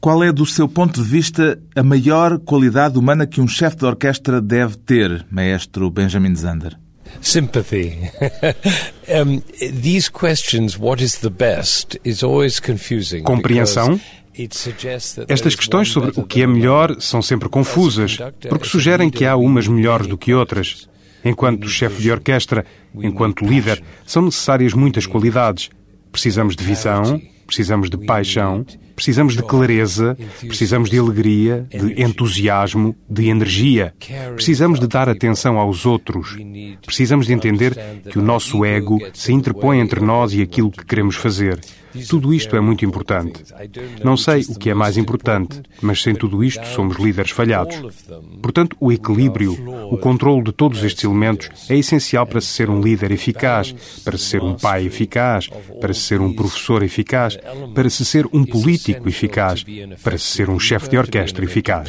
Qual é, do seu ponto de vista, a maior qualidade humana que um chefe de orquestra deve ter, maestro Benjamin Zander? Sympathy. um, these questions, what is the best, is always confusing. Compreensão. Estas questões sobre o que é melhor são sempre confusas, porque sugerem que há umas melhores do que outras. Enquanto chefe de orquestra, enquanto líder, são necessárias muitas qualidades. Precisamos de visão, precisamos de paixão, precisamos de clareza, precisamos de alegria, de entusiasmo, de energia. Precisamos de dar atenção aos outros. Precisamos de entender que o nosso ego se interpõe entre nós e aquilo que queremos fazer. Tudo isto é muito importante. Não sei o que é mais importante, mas sem tudo isto somos líderes falhados. Portanto, o equilíbrio, o controle de todos estes elementos é essencial para se ser um líder eficaz, para se ser um pai eficaz, para se ser um professor eficaz, para se ser um político eficaz, para se ser um chefe de orquestra eficaz.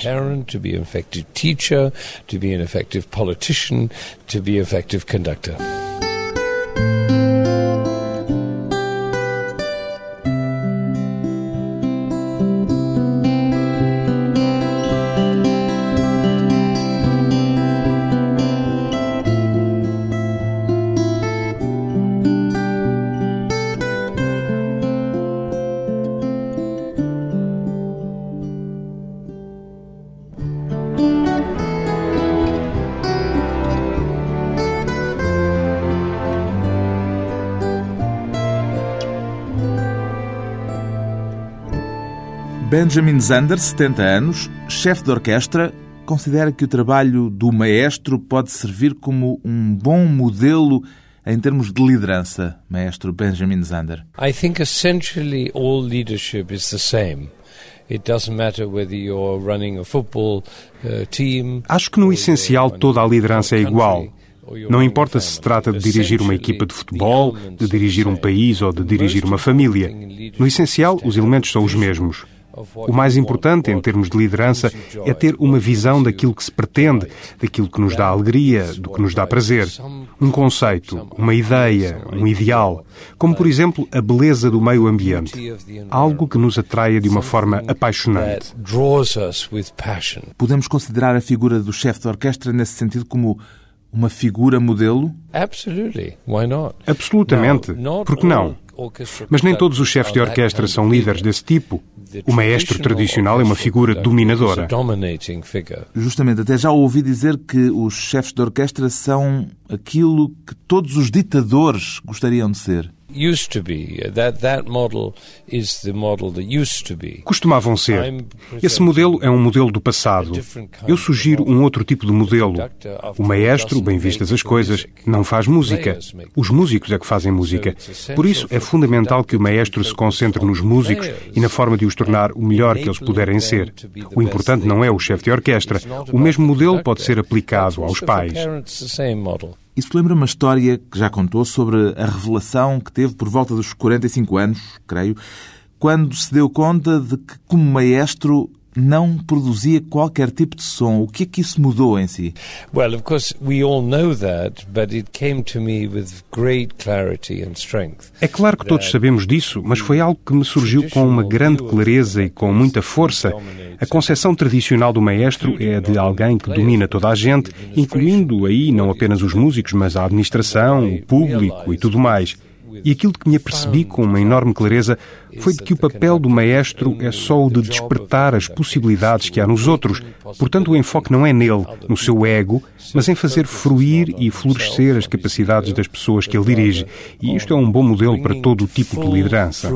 Benjamin Zander, 70 anos, chefe de orquestra, considera que o trabalho do maestro pode servir como um bom modelo em termos de liderança, maestro Benjamin Zander. I think essentially all leadership is the same. Acho que no essencial toda a liderança é igual. Não importa se se trata de dirigir uma equipa de futebol, de dirigir um país ou de dirigir uma família. No essencial, os elementos são os mesmos. O mais importante em termos de liderança é ter uma visão daquilo que se pretende, daquilo que nos dá alegria, do que nos dá prazer. Um conceito, uma ideia, um ideal, como por exemplo a beleza do meio ambiente. Algo que nos atraia de uma forma apaixonante. Podemos considerar a figura do chefe de orquestra nesse sentido como uma figura modelo? Absolutamente. Por que não? Mas nem todos os chefes de orquestra são líderes desse tipo. O maestro tradicional é uma figura dominadora. Justamente, até já ouvi dizer que os chefes de orquestra são aquilo que todos os ditadores gostariam de ser. Costumavam ser. Esse modelo é um modelo do passado. Eu sugiro um outro tipo de modelo. O maestro, bem vistas as coisas, não faz música. Os músicos é que fazem música. Por isso é fundamental que o maestro se concentre nos músicos e na forma de os tornar o melhor que eles puderem ser. O importante não é o chefe de orquestra. O mesmo modelo pode ser aplicado aos pais. Isso lembra uma história que já contou sobre a revelação que teve por volta dos 45 anos, creio, quando se deu conta de que, como maestro, não produzia qualquer tipo de som. O que é que isso mudou em si? Well, of course, we all know that, but it came to me with great clarity and strength. É claro que todos sabemos disso, mas foi algo que me surgiu com uma grande clareza e com muita força. A concepção tradicional do maestro é de alguém que domina toda a gente, incluindo aí não apenas os músicos, mas a administração, o público e tudo mais. E aquilo que me apercebi com uma enorme clareza foi de que o papel do maestro é só o de despertar as possibilidades que há nos outros. Portanto, o enfoque não é nele, no seu ego, mas em fazer fruir e florescer as capacidades das pessoas que ele dirige. E isto é um bom modelo para todo o tipo de liderança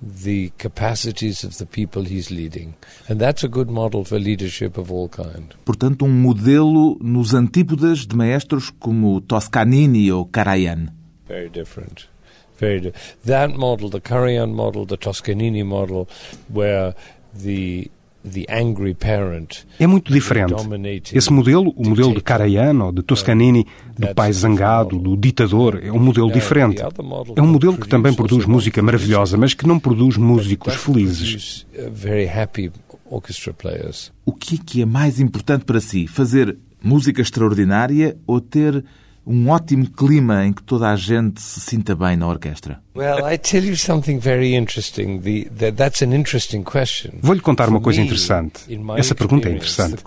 the capacities of the people he's leading. And that's a good model for leadership of all kind. Portanto, um modelo nos antípodas de maestros como Toscanini ou Karajan. Very different. Very di that model, the Karajan model, the Toscanini model, where the é muito diferente. Esse modelo, o modelo de Karajan ou de Toscanini, do pai zangado, do ditador, é um modelo diferente. É um modelo que também produz música maravilhosa, mas que não produz músicos felizes. O que é que é mais importante para si? Fazer música extraordinária ou ter um ótimo clima em que toda a gente se sinta bem na orquestra? Vou-lhe contar uma coisa interessante. Essa pergunta é interessante.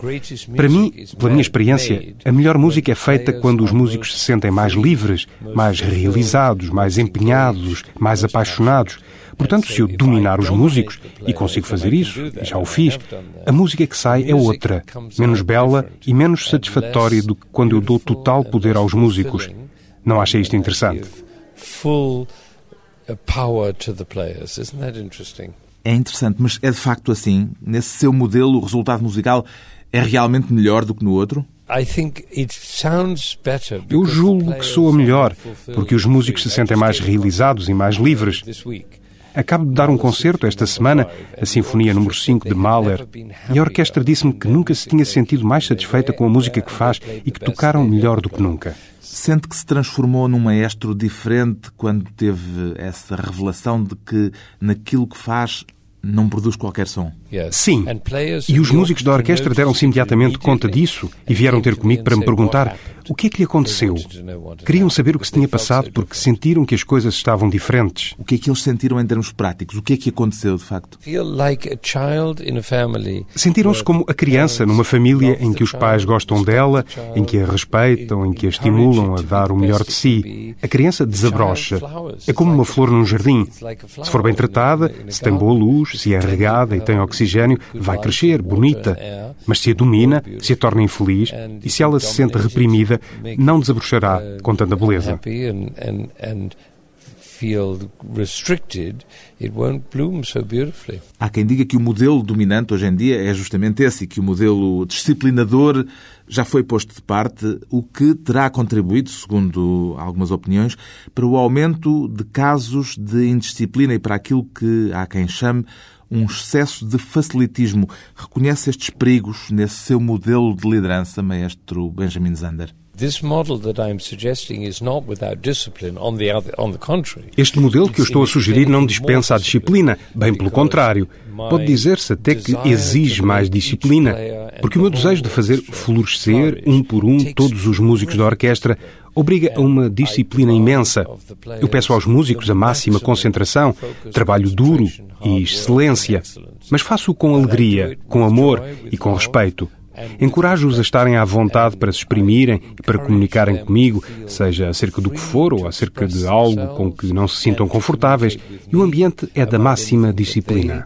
Para mim, pela minha experiência, a melhor música é feita quando os músicos se sentem mais livres, mais realizados, mais empenhados, mais apaixonados. Portanto, se eu dominar os músicos, e consigo fazer isso, já o fiz, a música que sai é outra, menos bela e menos satisfatória do que quando eu dou total poder aos músicos. Não achei isto interessante? É interessante, mas é de facto assim? Nesse seu modelo, o resultado musical é realmente melhor do que no outro? Eu julgo que soa melhor, porque os músicos se sentem mais realizados e mais livres. Acabo de dar um concerto esta semana, a Sinfonia número 5 de Mahler, e a orquestra disse-me que nunca se tinha sentido mais satisfeita com a música que faz e que tocaram melhor do que nunca. Sente que se transformou num maestro diferente quando teve essa revelação de que naquilo que faz não produz qualquer som. Sim. E os músicos da orquestra deram-se imediatamente conta disso e vieram ter comigo para me perguntar o que é que lhe aconteceu. Queriam saber o que se tinha passado porque sentiram que as coisas estavam diferentes. O que é que eles sentiram em termos práticos? O que é que aconteceu de facto? Sentiram-se como a criança numa família em que os pais gostam dela, em que a respeitam, em que a estimulam a dar o melhor de si. A criança desabrocha. É como uma flor num jardim. Se for bem tratada, se tem boa luz, se é regada e tem oxigênio, vai crescer, bonita. Mas se a domina, se a torna infeliz e se ela se sente reprimida, não desabrochará com tanta beleza. Há quem diga que o modelo dominante hoje em dia é justamente esse, e que o modelo disciplinador já foi posto de parte, o que terá contribuído, segundo algumas opiniões, para o aumento de casos de indisciplina e para aquilo que há quem chame um excesso de facilitismo. Reconhece estes perigos nesse seu modelo de liderança, maestro Benjamin Zander? Este modelo que eu estou a sugerir não dispensa a disciplina, bem pelo contrário. Pode dizer-se até que exige mais disciplina, porque o meu desejo de fazer florescer, um por um, todos os músicos da orquestra obriga a uma disciplina imensa. Eu peço aos músicos a máxima concentração, trabalho duro e excelência, mas faço-o com alegria, com amor e com respeito. Encorajo-os a estarem à vontade para se exprimirem e para comunicarem comigo, seja acerca do que for ou acerca de algo com que não se sintam confortáveis, e o ambiente é da máxima disciplina.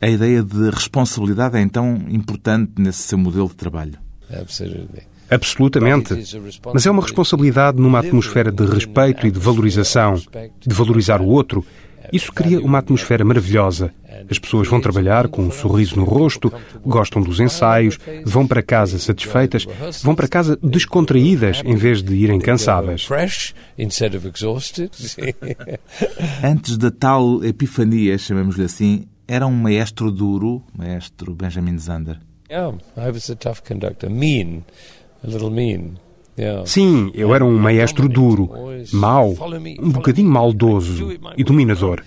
A ideia de responsabilidade é então importante nesse seu modelo de trabalho. Absolutamente. Mas é uma responsabilidade numa atmosfera de respeito e de valorização, de valorizar o outro isso cria uma atmosfera maravilhosa. As pessoas vão trabalhar com um sorriso no rosto, gostam dos ensaios, vão para casa satisfeitas, vão para casa descontraídas em vez de irem cansadas. Antes da tal epifania, chamemos-lhe assim, era um maestro duro, maestro Benjamin Zander. Yeah, I was a tough conductor, mean, a little mean. Sim, eu era um maestro duro, mau, um bocadinho maldoso e dominador.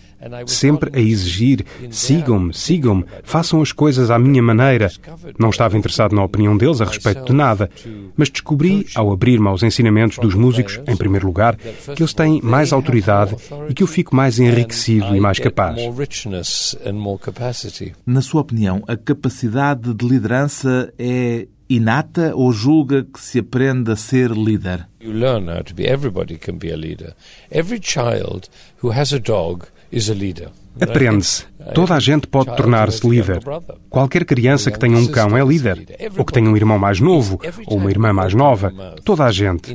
Sempre a exigir: sigam-me, sigam-me, façam as coisas à minha maneira. Não estava interessado na opinião deles a respeito de nada, mas descobri, ao abrir-me aos ensinamentos dos músicos, em primeiro lugar, que eles têm mais autoridade e que eu fico mais enriquecido e mais capaz. Na sua opinião, a capacidade de liderança é inata ou julga que se aprende a ser líder? You learn how to be. Everybody can be a leader. Every child who has a dog is a leader. Aprende-se. Toda a gente pode tornar-se líder. Qualquer criança que tenha um cão é líder. Ou que tenha um irmão mais novo, ou uma irmã mais nova. Toda a gente.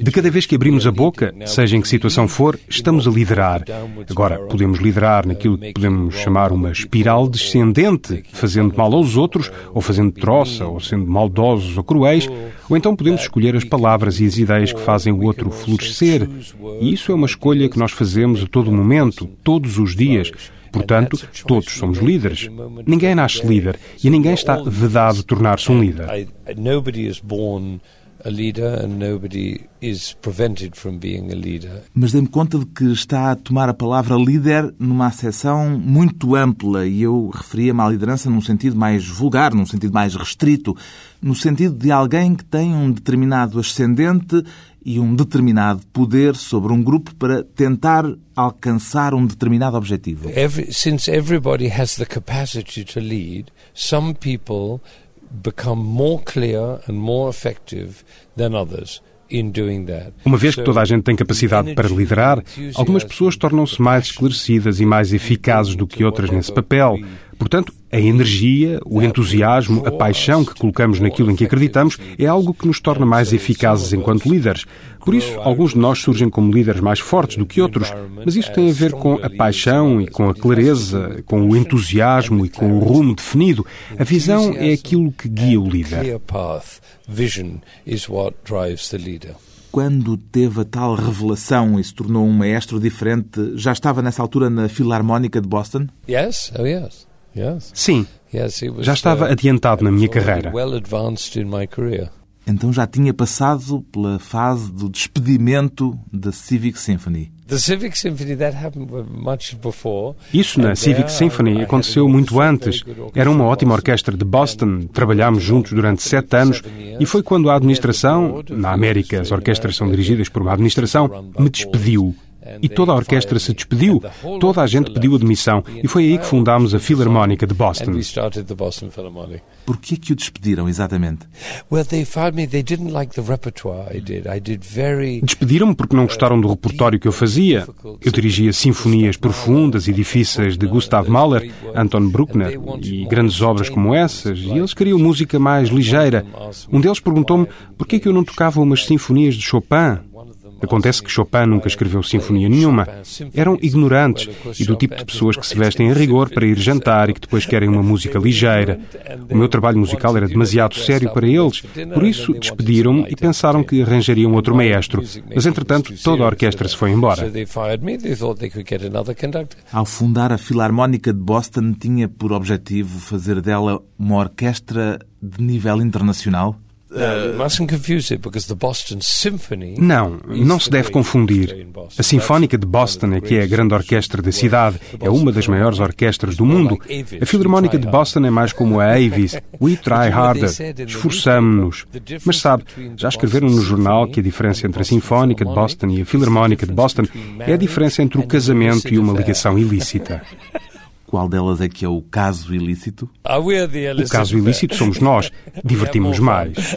De cada vez que abrimos a boca, seja em que situação for, estamos a liderar. Agora, podemos liderar naquilo que podemos chamar uma espiral descendente, fazendo mal aos outros, ou fazendo troça, ou sendo maldosos ou cruéis, ou então podemos escolher as palavras e as ideias que fazem o outro florescer. E isso é uma escolha que nós fazemos a todo momento, todos os dias. Portanto, todos somos líderes. Ninguém nasce líder e ninguém está vedado tornar-se um líder. Mas dei-me conta de que está a tomar a palavra líder numa acessão muito ampla e eu referia-me à liderança num sentido mais vulgar, num sentido mais restrito, no sentido de alguém que tem um determinado ascendente e um determinado poder sobre um grupo para tentar alcançar um determinado objetivo. Every, since everybody has the capacity to lead, some people become more clear and more effective than others. Uma vez que toda a gente tem capacidade para liderar, algumas pessoas tornam-se mais esclarecidas e mais eficazes do que outras nesse papel. Portanto, a energia, o entusiasmo, a paixão que colocamos naquilo em que acreditamos é algo que nos torna mais eficazes enquanto líderes. Por isso, alguns de nós surgem como líderes mais fortes do que outros, mas isso tem a ver com a paixão e com a clareza, com o entusiasmo e com o rumo definido. A visão é aquilo que guia o líder. Quando teve a tal revelação e se tornou um maestro diferente, já estava nessa altura na Filarmónica de Boston? Yes, oh yes. Sim, já estava uh, adiantado na minha carreira. Então já tinha passado pela fase do despedimento da Civic Symphony. Isso na Civic Symphony aconteceu muito antes. Era uma ótima orquestra de Boston, trabalhámos juntos durante sete anos e foi quando a administração, na América as orquestras são dirigidas por uma administração, me despediu e toda a orquestra se despediu, toda a gente pediu admissão e foi aí que fundámos a Filarmónica de Boston. Por que que o despediram exatamente? Despediram-me porque não gostaram do repertório que eu fazia. Eu dirigia sinfonias profundas e difíceis de Gustav Mahler, Anton Bruckner e grandes obras como essas, e eles queriam música mais ligeira. Um deles perguntou-me por que que eu não tocava umas sinfonias de Chopin. Acontece que Chopin nunca escreveu sinfonia nenhuma. Eram ignorantes e do tipo de pessoas que se vestem a rigor para ir jantar e que depois querem uma música ligeira. O meu trabalho musical era demasiado sério para eles, por isso despediram-me e pensaram que arranjariam outro maestro. Mas, entretanto, toda a orquestra se foi embora. Ao fundar a Filarmónica de Boston, tinha por objetivo fazer dela uma orquestra de nível internacional? Não, não se deve confundir. A Sinfónica de Boston é que é a grande orquestra da cidade, é uma das maiores orquestras do mundo. A Filarmónica de Boston é mais como a Avis. We try harder. Esforçamo-nos. Mas sabe, já escreveram no jornal que a diferença entre a Sinfónica de Boston e a Filarmónica de Boston é a diferença entre o casamento e uma ligação ilícita. Qual delas é que é o caso ilícito? Ah, o caso ilícito somos nós. Divertimos mais.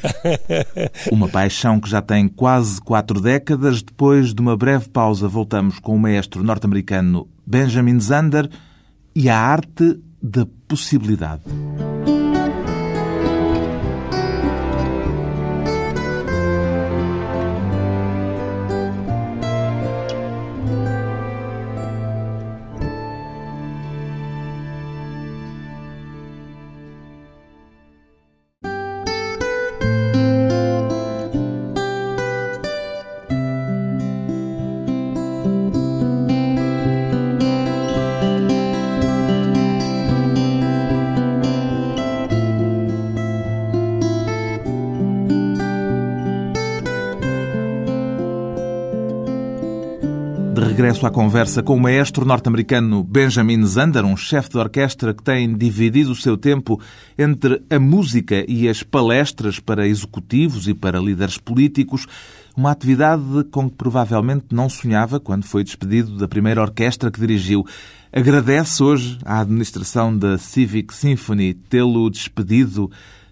Uma paixão que já tem quase quatro décadas. Depois de uma breve pausa, voltamos com o maestro norte-americano Benjamin Zander e a arte da possibilidade. Regresso à conversa com o maestro norte-americano Benjamin Zander, um chefe de orquestra que tem dividido o seu tempo entre a música e as palestras para executivos e para líderes políticos, uma atividade com que provavelmente não sonhava quando foi despedido da primeira orquestra que dirigiu. Agradece hoje à administração da Civic Symphony tê-lo despedido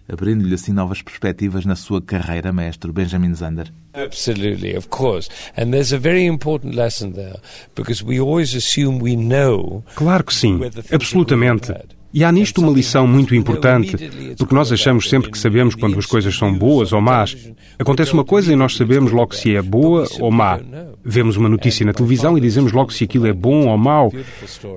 abrindo-lhe assim novas perspectivas na sua carreira, mestre Benjamin Zander. Absolutely, of course. And there's a very important lesson there, because we always assume we know. Claro que sim, absolutamente. E há nisto uma lição muito importante, porque nós achamos sempre que sabemos quando as coisas são boas ou más. Acontece uma coisa e nós sabemos logo se é boa ou má. Vemos uma notícia na televisão e dizemos logo se aquilo é bom ou mau.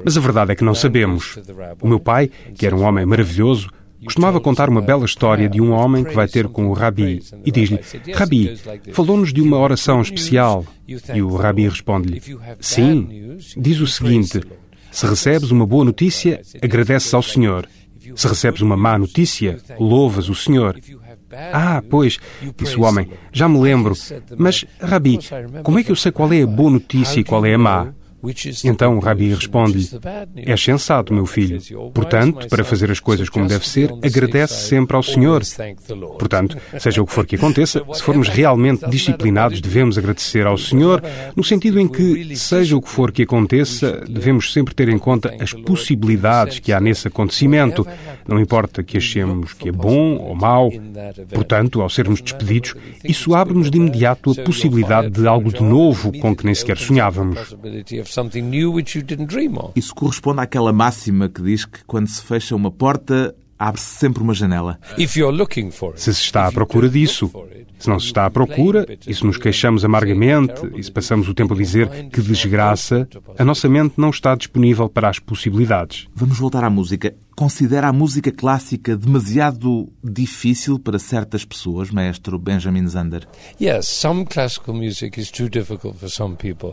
Mas a verdade é que não sabemos. O meu pai, que era um homem maravilhoso, Costumava contar uma bela história de um homem que vai ter com o Rabi e diz-lhe: Rabi, falou-nos de uma oração especial. E o Rabi responde-lhe: Sim, diz o seguinte: se recebes uma boa notícia, agradeces ao Senhor. Se recebes uma má notícia, louvas o Senhor. Ah, pois, disse o homem, já me lembro. Mas, Rabi, como é que eu sei qual é a boa notícia e qual é a má? Então o Rabi responde-lhe: É sensato, meu filho. Portanto, para fazer as coisas como deve ser, agradece sempre ao Senhor. Portanto, seja o que for que aconteça, se formos realmente disciplinados, devemos agradecer ao Senhor, no sentido em que, seja o que for que aconteça, devemos sempre ter em conta as possibilidades que há nesse acontecimento. Não importa que achemos que é bom ou mau. Portanto, ao sermos despedidos, isso abre-nos de imediato a possibilidade de algo de novo com que nem sequer sonhávamos something new which you didn't dream of. Isso corresponde àquela máxima que diz que quando se fecha uma porta, abre-se sempre uma janela. Se se está à procura disso, se não se está à procura, e se nos queixamos amargamente, e se passamos o tempo a dizer que desgraça, a nossa mente não está disponível para as possibilidades. Vamos voltar à música. Considera a música clássica demasiado difícil para certas pessoas, maestro Benjamin Zander?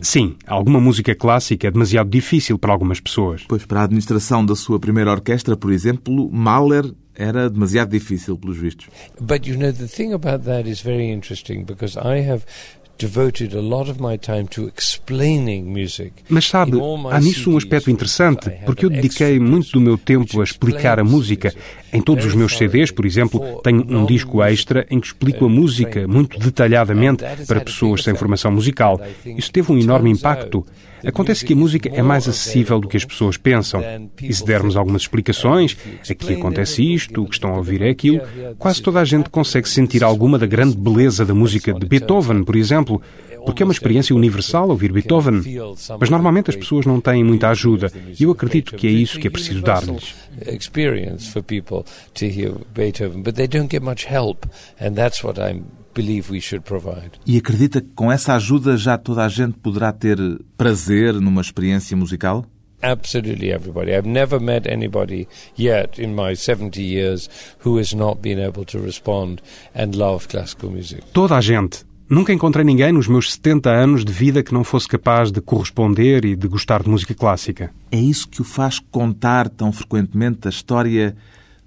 Sim, alguma música clássica é demasiado difícil para algumas pessoas. Pois para a administração da sua primeira orquestra, por exemplo, Mahler era demasiado difícil, pelos vistos. But you know, the thing about that is very interesting because I have mas sabe, há nisso um aspecto interessante, porque eu dediquei muito do meu tempo a explicar a música. Em todos os meus CDs, por exemplo, tenho um disco extra em que explico a música muito detalhadamente para pessoas sem formação musical. Isso teve um enorme impacto. Acontece que a música é mais acessível do que as pessoas pensam. E se dermos algumas explicações, aqui acontece isto, o que estão a ouvir é aquilo, quase toda a gente consegue sentir alguma da grande beleza da música de Beethoven, por exemplo, porque é uma experiência universal ouvir Beethoven. Mas normalmente as pessoas não têm muita ajuda e eu acredito que é isso que é preciso dar-lhes. Beethoven, but they don't get much help, and that's what I'm e acredita que com essa ajuda já toda a gente poderá ter prazer numa experiência musical? Absolutely everybody. I've never met anybody yet in my 70 years who has not been able to respond and love classical music. Toda a gente. Nunca encontrei ninguém nos meus 70 anos de vida que não fosse capaz de corresponder e de gostar de música clássica. É isso que o faz contar tão frequentemente a história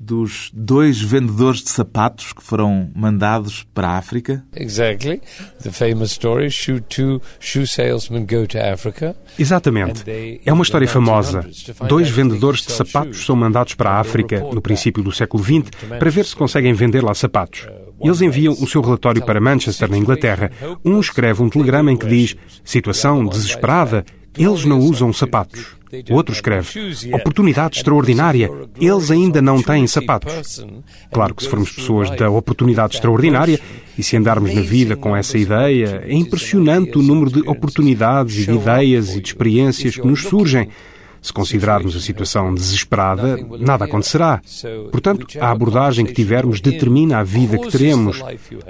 dos dois vendedores de sapatos que foram mandados para a África? Exactly. The famous story, shoe two shoe salesmen go to Africa. Exatamente. É uma história famosa. Dois vendedores de sapatos são mandados para a África no princípio do século XX para ver se conseguem vender lá sapatos. Eles enviam o seu relatório para Manchester, na Inglaterra. Um escreve um telegrama em que diz: situação desesperada, eles não usam sapatos. Outro escreve: Oportunidade extraordinária. Eles ainda não têm sapatos. Claro que se formos pessoas da oportunidade extraordinária e se andarmos na vida com essa ideia, é impressionante o número de oportunidades e de ideias e de experiências que nos surgem. Se considerarmos a situação desesperada, nada acontecerá. Portanto, a abordagem que tivermos determina a vida que teremos.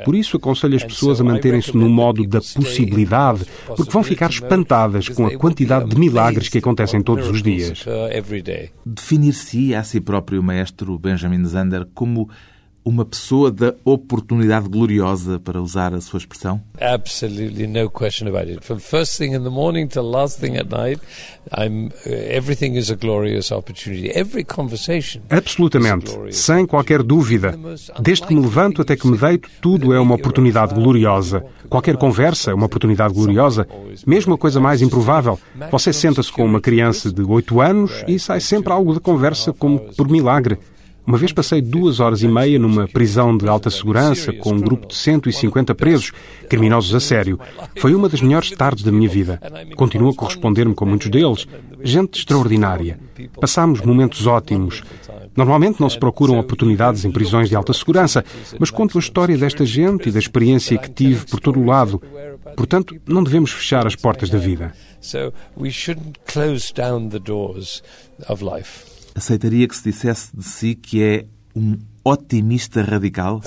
Por isso, aconselho as pessoas a manterem-se no modo da possibilidade, porque vão ficar espantadas com a quantidade de milagres que acontecem todos os dias. Definir-se a si próprio maestro Benjamin Zander como uma pessoa da oportunidade gloriosa, para usar a sua expressão? Absolutely no question about it. From first thing in the morning to last thing at night, I'm uh, everything is a glorious opportunity. Every conversation. Absolutamente, sem qualquer dúvida. Desde que me levanto até que me deito, tudo é uma oportunidade gloriosa. Qualquer conversa é uma oportunidade gloriosa, mesmo a coisa mais improvável. Você senta-se com uma criança de 8 anos e sai sempre algo da conversa como por milagre. Uma vez passei duas horas e meia numa prisão de alta segurança com um grupo de 150 presos, criminosos a sério. Foi uma das melhores tardes da minha vida. Continuo a corresponder-me com muitos deles. Gente extraordinária. Passámos momentos ótimos. Normalmente não se procuram oportunidades em prisões de alta segurança, mas conto a história desta gente e da experiência que tive por todo o lado. Portanto, não devemos fechar as portas da vida. So we shouldn't close down the doors of life aceitaria que se dissesse de si que é um otimista radical?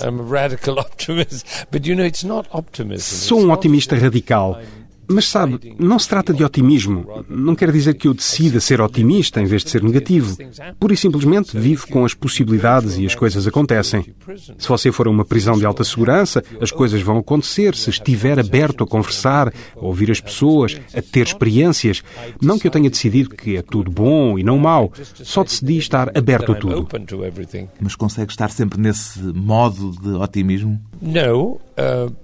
Sou um otimista radical, Mas sabe, não se trata de otimismo. Não quer dizer que eu decida ser otimista em vez de ser negativo. Pura e simplesmente vivo com as possibilidades e as coisas acontecem. Se você for a uma prisão de alta segurança, as coisas vão acontecer se estiver aberto a conversar, a ouvir as pessoas, a ter experiências. Não que eu tenha decidido que é tudo bom e não mau. Só decidi estar aberto a tudo. Mas consegue estar sempre nesse modo de otimismo? Não,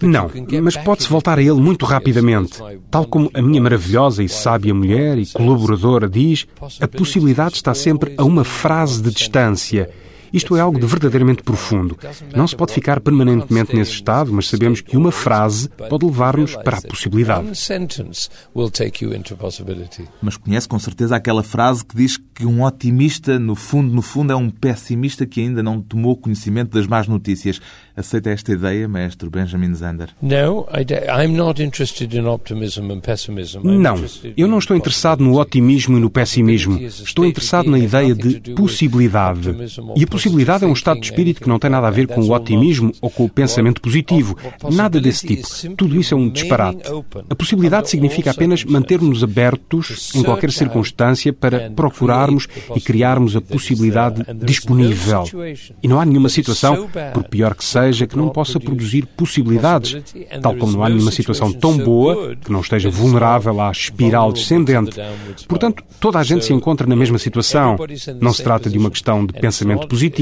não, mas pode-se voltar a ele muito rapidamente. Tal como a minha maravilhosa e sábia mulher e colaboradora diz, a possibilidade está sempre a uma frase de distância. Isto é algo de verdadeiramente profundo. Não se pode ficar permanentemente nesse estado, mas sabemos que uma frase pode levar-nos para a possibilidade. Mas conhece com certeza aquela frase que diz que um otimista, no fundo, no fundo, é um pessimista que ainda não tomou conhecimento das más notícias. Aceita esta ideia, mestre Benjamin Zander? Não, eu não estou interessado no otimismo e no pessimismo. Estou interessado na ideia de possibilidade. E a possibilidade é um estado de espírito que não tem nada a ver com o otimismo ou com o pensamento positivo. Nada desse tipo. Tudo isso é um disparate. A possibilidade significa apenas manter-nos abertos em qualquer circunstância para procurarmos e criarmos a possibilidade disponível. E não há nenhuma situação, por pior que seja que não possa produzir possibilidades, tal como não há nenhuma situação tão boa que não esteja vulnerável à espiral descendente. Portanto, toda a gente se encontra na mesma situação. Não se trata de uma questão de pensamento positivo,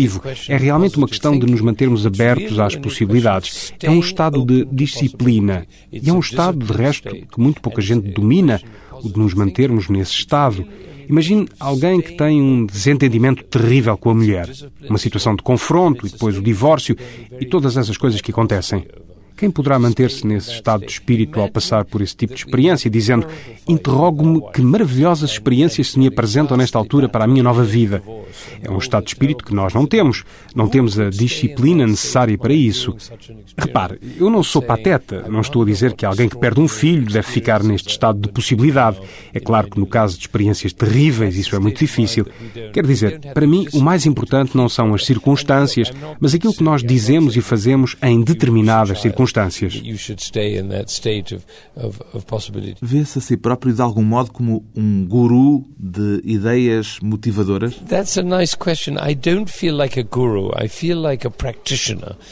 é realmente uma questão de nos mantermos abertos às possibilidades. É um estado de disciplina. E é um estado, de resto, que muito pouca gente domina, o de nos mantermos nesse estado. Imagine alguém que tem um desentendimento terrível com a mulher, uma situação de confronto e depois o divórcio e todas essas coisas que acontecem. Quem poderá manter-se nesse estado de espírito ao passar por esse tipo de experiência, dizendo: Interrogo-me que maravilhosas experiências se me apresentam nesta altura para a minha nova vida? É um estado de espírito que nós não temos. Não temos a disciplina necessária para isso. Repare, eu não sou pateta. Não estou a dizer que alguém que perde um filho deve ficar neste estado de possibilidade. É claro que no caso de experiências terríveis isso é muito difícil. Quer dizer, para mim, o mais importante não são as circunstâncias, mas aquilo que nós dizemos e fazemos em determinadas circunstâncias circunstâncias. Vê-se a si próprio de algum modo como um guru de ideias motivadoras?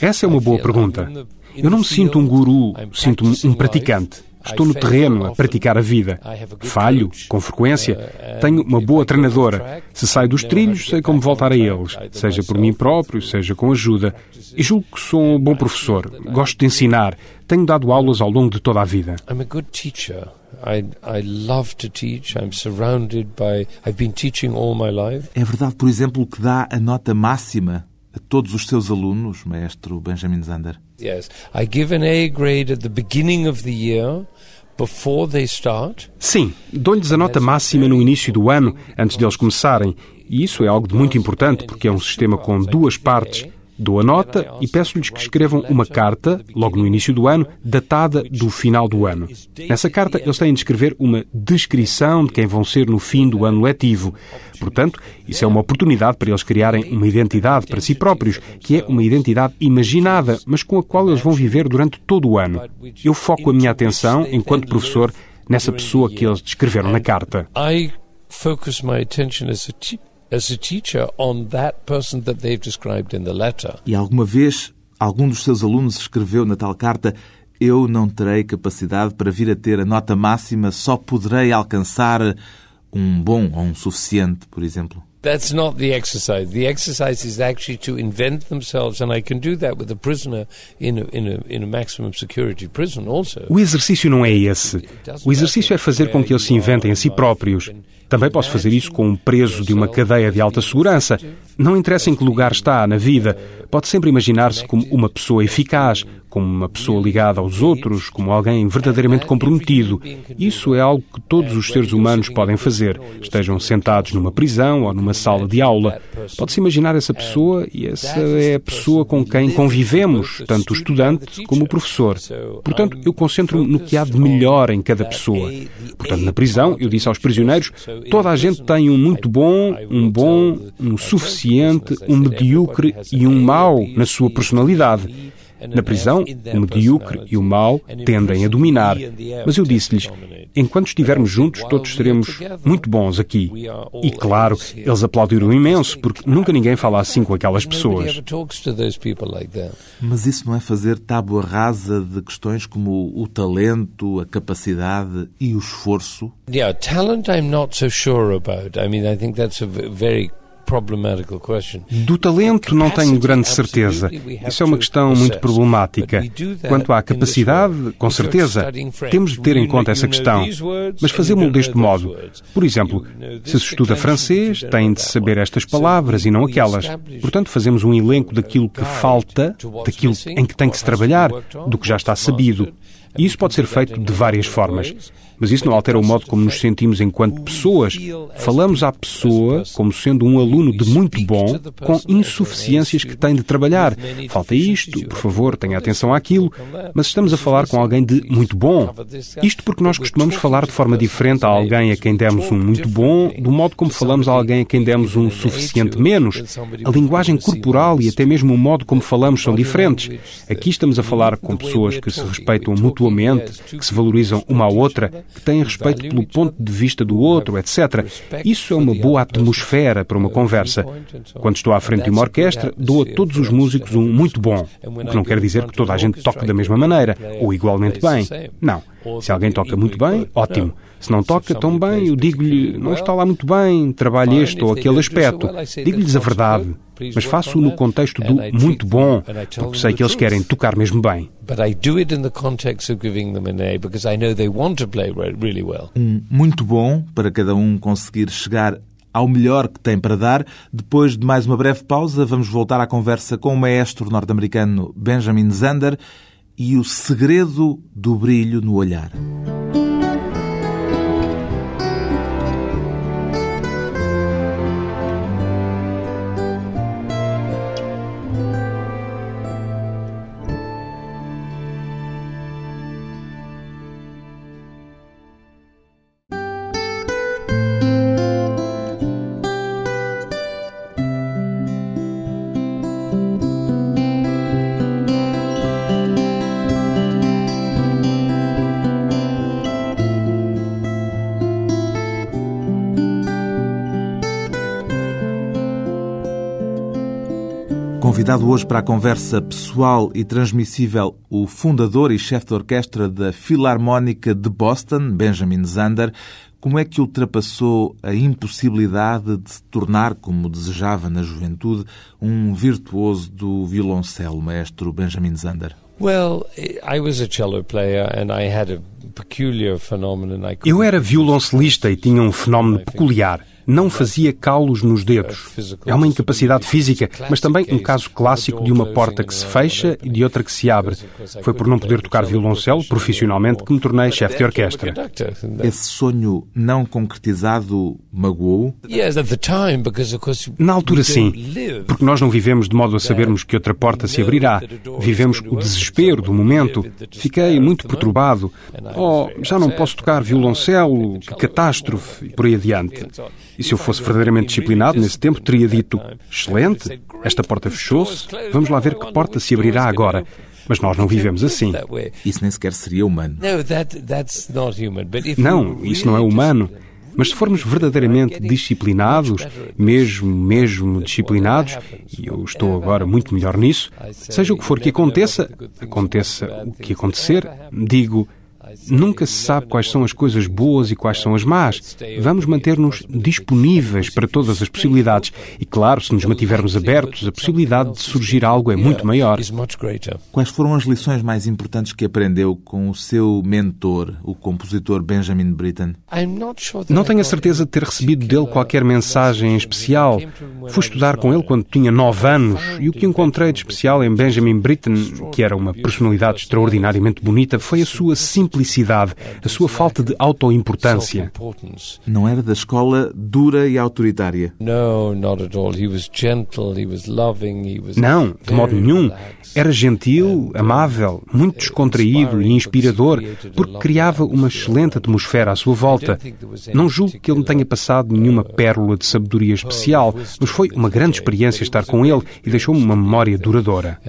Essa é uma boa pergunta. Eu não me sinto um guru, sinto-me um praticante. Estou no terreno a praticar a vida. Falho, com frequência. Tenho uma boa treinadora. Se saio dos trilhos, sei como voltar a eles, seja por mim próprio, seja com ajuda. E julgo que sou um bom professor. Gosto de ensinar. Tenho dado aulas ao longo de toda a vida. É verdade, por exemplo, que dá a nota máxima a todos os seus alunos, maestro Benjamin Zander? Yes, I give an A grade at the beginning of the year. Sim, dou-lhes a nota máxima no início do ano, antes de eles começarem. E isso é algo de muito importante, porque é um sistema com duas partes. Dou a nota e peço-lhes que escrevam uma carta, logo no início do ano, datada do final do ano. Nessa carta, eles têm de escrever uma descrição de quem vão ser no fim do ano letivo. Portanto, isso é uma oportunidade para eles criarem uma identidade para si próprios, que é uma identidade imaginada, mas com a qual eles vão viver durante todo o ano. Eu foco a minha atenção, enquanto professor, nessa pessoa que eles descreveram na carta. I focus my attention as a as a teacher on that person that they've described in the letter. E alguma vez algum dos seus alunos escreveu na tal carta eu não terei capacidade para vir a ter a nota máxima, só poderei alcançar um bom ou um suficiente, por exemplo. That's not the exercise. The exercise is actually to invent themselves, and I can do that with a prisoner in a, in a, in a maximum security prison also. O exercício não é esse. O exercício é fazer com que eles se inventem a si próprios. Também posso fazer isso com um preso de uma cadeia de alta segurança. Não interessa em que lugar está na vida, pode sempre imaginar-se como uma pessoa eficaz, como uma pessoa ligada aos outros, como alguém verdadeiramente comprometido. Isso é algo que todos os seres humanos podem fazer, estejam sentados numa prisão ou numa sala de aula. Pode-se imaginar essa pessoa e essa é a pessoa com quem convivemos, tanto o estudante como o professor. Portanto, eu concentro-me no que há de melhor em cada pessoa. Portanto, na prisão, eu disse aos prisioneiros Toda a gente tem um muito bom, um bom, um suficiente, um medíocre e um mau na sua personalidade. Na prisão, o medíocre e o mau tendem a dominar. Mas eu disse-lhes: enquanto estivermos juntos, todos seremos muito bons aqui. E claro, eles aplaudiram imenso, porque nunca ninguém fala assim com aquelas pessoas. Mas isso não é fazer tábua rasa de questões como o talento, a capacidade e o esforço? Yeah, talent I'm not so sure about. I mean, I think that's a very do talento não tenho grande certeza. Isso é uma questão muito problemática. Quanto à capacidade, com certeza, temos de ter em conta essa questão. Mas fazemos-lo deste modo. Por exemplo, se se estuda francês, tem de saber estas palavras e não aquelas. Portanto, fazemos um elenco daquilo que falta, daquilo em que tem que se trabalhar, do que já está sabido. E isso pode ser feito de várias formas. Mas isso não altera o modo como nos sentimos enquanto pessoas. Falamos à pessoa como sendo um aluno de muito bom, com insuficiências que tem de trabalhar. Falta isto, por favor, tenha atenção àquilo. Mas estamos a falar com alguém de muito bom. Isto porque nós costumamos falar de forma diferente a alguém a quem demos um muito bom, do modo como falamos a alguém a quem demos um suficiente menos. A linguagem corporal e até mesmo o modo como falamos são diferentes. Aqui estamos a falar com pessoas que se respeitam mutuamente, que se valorizam uma à outra que têm respeito pelo ponto de vista do outro, etc. Isso é uma boa atmosfera para uma conversa. Quando estou à frente de uma orquestra, dou a todos os músicos um muito bom, o que não quer dizer que toda a gente toque da mesma maneira ou igualmente bem. Não. Se alguém toca muito bem, ótimo. Se não toca tão bem, eu digo-lhe, não está lá muito bem, trabalhe este ou aquele aspecto. Digo-lhes a verdade, mas faço-o no contexto do muito bom, porque sei que eles querem tocar mesmo bem. Um muito bom para cada um conseguir chegar ao melhor que tem para dar. Depois de mais uma breve pausa, vamos voltar à conversa com o maestro norte-americano Benjamin Zander e o segredo do brilho no olhar. Convidado hoje para a conversa pessoal e transmissível, o fundador e chefe de orquestra da Filarmónica de Boston, Benjamin Zander, como é que ultrapassou a impossibilidade de se tornar, como desejava na juventude, um virtuoso do violoncelo, maestro Benjamin Zander? Well, I was a cello player and I had a peculiar phenomenon. Eu era violoncelista e tinha um fenómeno peculiar não fazia calos nos dedos. É uma incapacidade física, mas também um caso clássico de uma porta que se fecha e de outra que se abre. Foi por não poder tocar violoncelo profissionalmente que me tornei chefe de orquestra. Esse sonho não concretizado magoou? Na altura, sim, porque nós não vivemos de modo a sabermos que outra porta se abrirá. Vivemos o desespero do momento. Fiquei muito perturbado. Oh, já não posso tocar violoncelo, que catástrofe, e por aí adiante. E se eu fosse verdadeiramente disciplinado nesse tempo, teria dito: excelente, esta porta fechou-se, vamos lá ver que porta se abrirá agora. Mas nós não vivemos assim. Isso nem sequer seria humano. Não, isso não é humano. Mas se formos verdadeiramente disciplinados, mesmo, mesmo disciplinados, e eu estou agora muito melhor nisso, seja o que for que aconteça, aconteça o que acontecer, digo, Nunca se sabe quais são as coisas boas e quais são as más. Vamos manter-nos disponíveis para todas as possibilidades. E, claro, se nos mantivermos abertos, a possibilidade de surgir algo é muito maior. Quais foram as lições mais importantes que aprendeu com o seu mentor, o compositor Benjamin Britten? Não tenho a certeza de ter recebido dele qualquer mensagem especial. Fui estudar com ele quando tinha nove anos e o que encontrei de especial em Benjamin Britten, que era uma personalidade extraordinariamente bonita, foi a sua simplicidade simplicidade, a sua falta de autoimportância. Não era da escola dura e autoritária. Não, de modo nenhum. Era gentil, amável, muito descontraído e inspirador, porque criava uma excelente atmosfera à sua volta. Não julgo que ele me tenha passado nenhuma pérola de sabedoria especial, mas foi uma grande experiência estar com ele e deixou-me uma memória duradoura.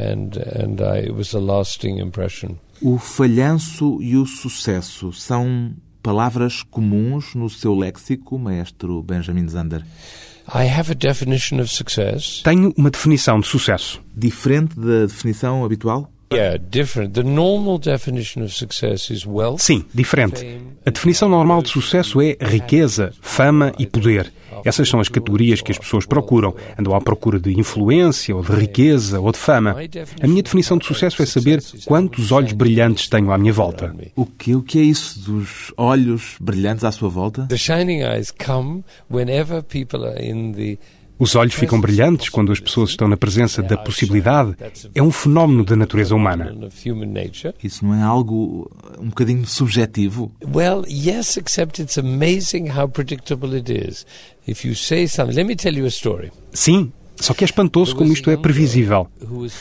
O falhanço e o sucesso são palavras comuns no seu léxico, maestro Benjamin Zander? Tenho uma definição de sucesso. Diferente da definição habitual? Sim, diferente. A definição normal de sucesso é riqueza, fama e poder. Essas são as categorias que as pessoas procuram. Andam à procura de influência, ou de riqueza, ou de fama. A minha definição de sucesso é saber quantos olhos brilhantes tenho à minha volta. O que, o que é isso dos olhos brilhantes à sua volta? The shining eyes come whenever people are in the os olhos ficam brilhantes quando as pessoas estão na presença da possibilidade. É um fenómeno da natureza humana. Isso não é algo um bocadinho subjetivo? Well, yes, except it's amazing how predictable it is. If you say something, let me tell you a story. Sim, só que é espantoso como isto é previsível.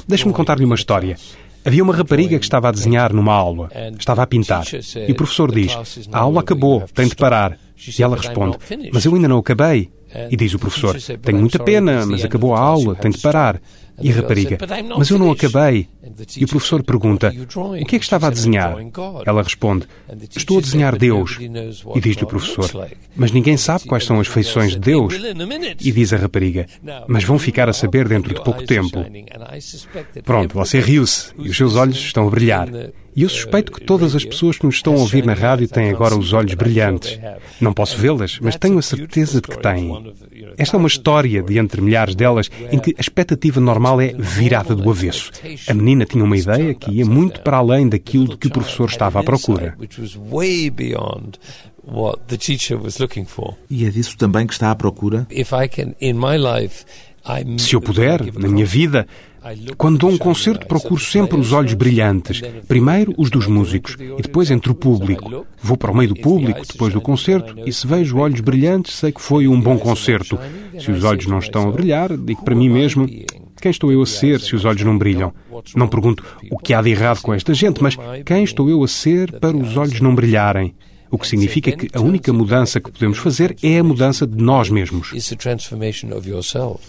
Deixe-me contar-lhe uma história. Havia uma rapariga que estava a desenhar numa aula. Estava a pintar. E o professor diz: A aula acabou, tem de parar. E ela responde: Mas eu ainda não acabei. E diz o professor: Tenho muita pena, mas acabou a aula, tenho de parar. E a rapariga: Mas eu não acabei. E o professor pergunta: O que é que estava a desenhar? Ela responde: Estou a desenhar Deus. E diz-lhe o professor: Mas ninguém sabe quais são as feições de Deus. E diz a rapariga: Mas vão ficar a saber dentro de pouco tempo. Pronto, você riu-se e os seus olhos estão a brilhar. E eu suspeito que todas as pessoas que nos estão a ouvir na rádio têm agora os olhos brilhantes. Não posso vê-las, mas tenho a certeza de que têm. Esta é uma história de entre milhares delas em que a expectativa normal é virada do avesso. A menina tinha uma ideia que ia muito para além daquilo de que o professor estava à procura. E é disso também que está à procura? Se eu puder, na minha vida, quando dou um concerto, procuro sempre os olhos brilhantes. Primeiro os dos músicos e depois entre o público. Vou para o meio do público depois do concerto e se vejo olhos brilhantes, sei que foi um bom concerto. Se os olhos não estão a brilhar, digo para mim mesmo: quem estou eu a ser se os olhos não brilham? Não pergunto o que há de errado com esta gente, mas quem estou eu a ser para os olhos não brilharem? O que significa que a única mudança que podemos fazer é a mudança de nós mesmos.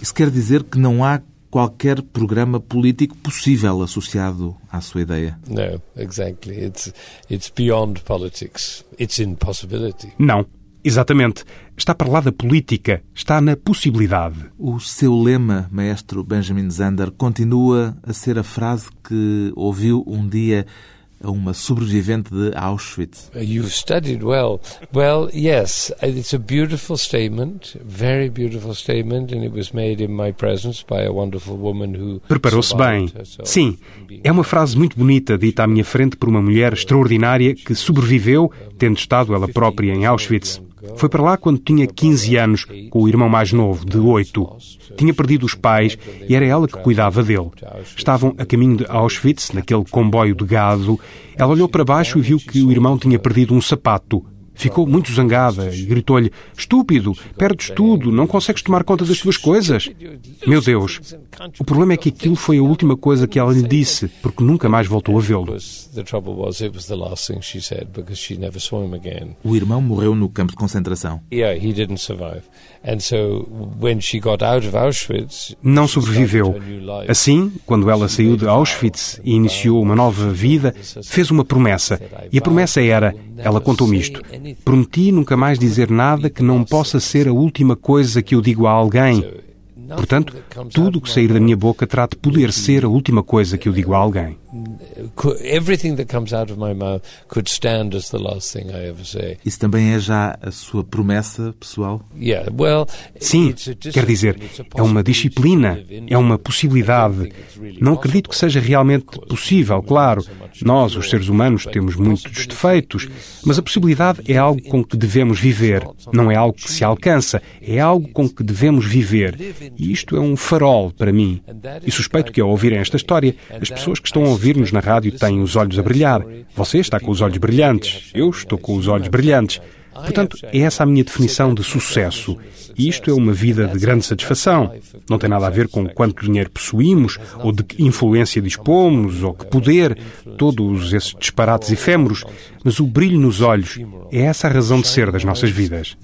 Isso quer dizer que não há qualquer programa político possível associado à sua ideia. No, exactly. It's, it's beyond politics. It's impossibility. Não, exatamente. Está para lá da política, está na possibilidade. O seu lema, maestro Benjamin Zander, continua a ser a frase que ouviu um dia a uma sobrevivente de Auschwitz. Uh, you've studied well. Well, yes, it's a beautiful statement, very beautiful statement, and it was made in my presence by a wonderful woman who Preparou-se bem. Sim, é uma frase muito bonita dita à minha frente por uma mulher extraordinária que sobreviveu, tendo estado ela própria em Auschwitz. Foi para lá quando tinha 15 anos, com o irmão mais novo, de 8. Tinha perdido os pais e era ela que cuidava dele. Estavam a caminho de Auschwitz, naquele comboio de gado. Ela olhou para baixo e viu que o irmão tinha perdido um sapato. Ficou muito zangada e gritou-lhe: Estúpido, perdes tudo, não consegues tomar conta das tuas coisas. Meu Deus, o problema é que aquilo foi a última coisa que ela lhe disse, porque nunca mais voltou a vê-lo. O irmão morreu no campo de concentração. Não sobreviveu. Assim, quando ela saiu de Auschwitz e iniciou uma nova vida, fez uma promessa. E a promessa era: ela contou-me isto. Prometi nunca mais dizer nada que não possa ser a última coisa que eu digo a alguém. Portanto, tudo o que sair da minha boca terá de poder ser a última coisa que eu digo a alguém. Isso também é já a sua promessa pessoal? Sim, quer dizer, é uma disciplina, é uma possibilidade. Não acredito que seja realmente possível, claro. Nós, os seres humanos, temos muitos defeitos, mas a possibilidade é algo com que devemos viver. Não é algo que se alcança, é algo com que devemos viver. E isto é um farol para mim. E suspeito que ao ouvirem esta história, as pessoas que estão a ouvir-nos na rádio têm os olhos a brilhar. Você está com os olhos brilhantes. Eu estou com os olhos brilhantes. Portanto, é essa a minha definição de sucesso. E isto é uma vida de grande satisfação. Não tem nada a ver com quanto dinheiro possuímos, ou de que influência dispomos, ou que poder, todos esses disparates efêmeros, mas o brilho nos olhos é essa a razão de ser das nossas vidas.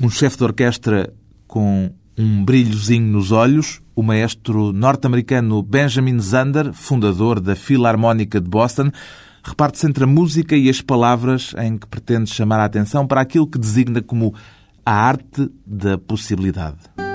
Um chefe de orquestra com um brilhozinho nos olhos, o maestro norte-americano Benjamin Zander, fundador da Filarmónica de Boston, reparte-se entre a música e as palavras em que pretende chamar a atenção para aquilo que designa como a arte da possibilidade.